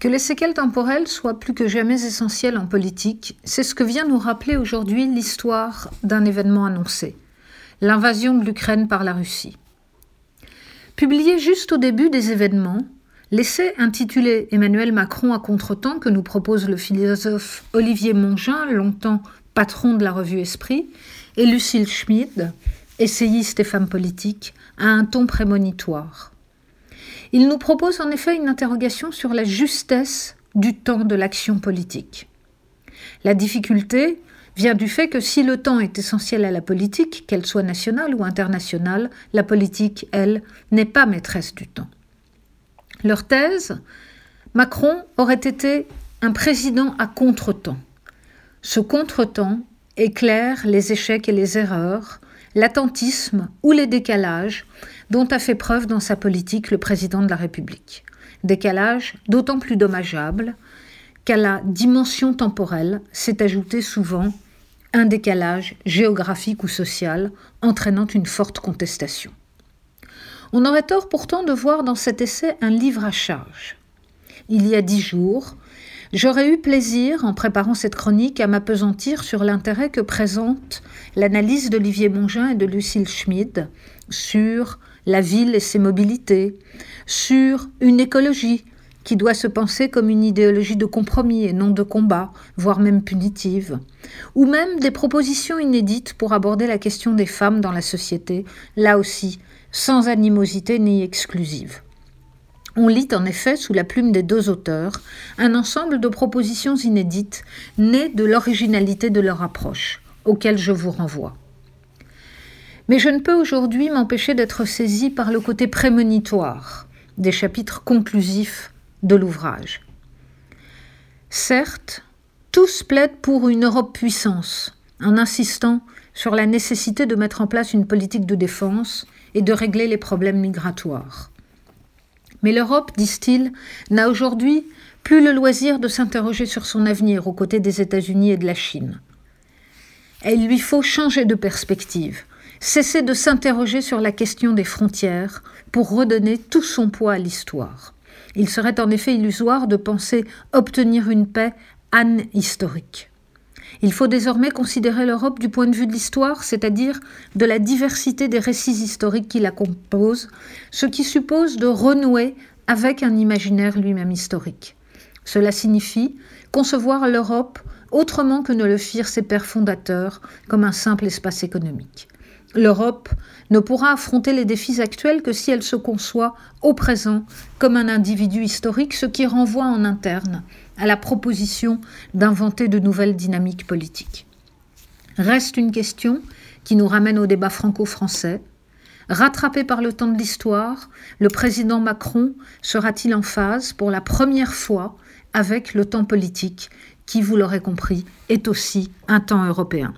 Que les séquelles temporelles soient plus que jamais essentielles en politique, c'est ce que vient nous rappeler aujourd'hui l'histoire d'un événement annoncé, l'invasion de l'Ukraine par la Russie. Publié juste au début des événements, l'essai intitulé Emmanuel Macron à contretemps que nous propose le philosophe Olivier Mongin, longtemps patron de la revue Esprit, et Lucille Schmid, essayiste et femme politique, a un ton prémonitoire. Il nous propose en effet une interrogation sur la justesse du temps de l'action politique. La difficulté vient du fait que si le temps est essentiel à la politique, qu'elle soit nationale ou internationale, la politique, elle, n'est pas maîtresse du temps. Leur thèse, Macron aurait été un président à contre-temps. Ce contre-temps éclaire les échecs et les erreurs, l'attentisme ou les décalages dont a fait preuve dans sa politique le président de la République. Décalage d'autant plus dommageable qu'à la dimension temporelle s'est ajouté souvent un décalage géographique ou social entraînant une forte contestation. On aurait tort pourtant de voir dans cet essai un livre à charge. Il y a dix jours, J'aurais eu plaisir, en préparant cette chronique, à m'apesantir sur l'intérêt que présente l'analyse d'Olivier Mongin et de Lucille Schmid sur la ville et ses mobilités, sur une écologie qui doit se penser comme une idéologie de compromis et non de combat, voire même punitive, ou même des propositions inédites pour aborder la question des femmes dans la société, là aussi, sans animosité ni exclusive. On lit en effet, sous la plume des deux auteurs, un ensemble de propositions inédites nées de l'originalité de leur approche, auxquelles je vous renvoie. Mais je ne peux aujourd'hui m'empêcher d'être saisi par le côté prémonitoire des chapitres conclusifs de l'ouvrage. Certes, tous plaident pour une Europe puissance, en insistant sur la nécessité de mettre en place une politique de défense et de régler les problèmes migratoires. Mais l'Europe, disent-ils, n'a aujourd'hui plus le loisir de s'interroger sur son avenir aux côtés des États-Unis et de la Chine. Et il lui faut changer de perspective, cesser de s'interroger sur la question des frontières pour redonner tout son poids à l'histoire. Il serait en effet illusoire de penser obtenir une paix historique. Il faut désormais considérer l'Europe du point de vue de l'histoire, c'est-à-dire de la diversité des récits historiques qui la composent, ce qui suppose de renouer avec un imaginaire lui-même historique. Cela signifie concevoir l'Europe autrement que ne le firent ses pères fondateurs, comme un simple espace économique. L'Europe ne pourra affronter les défis actuels que si elle se conçoit au présent comme un individu historique, ce qui renvoie en interne à la proposition d'inventer de nouvelles dynamiques politiques. Reste une question qui nous ramène au débat franco-français. Rattrapé par le temps de l'histoire, le président Macron sera-t-il en phase pour la première fois avec le temps politique qui, vous l'aurez compris, est aussi un temps européen?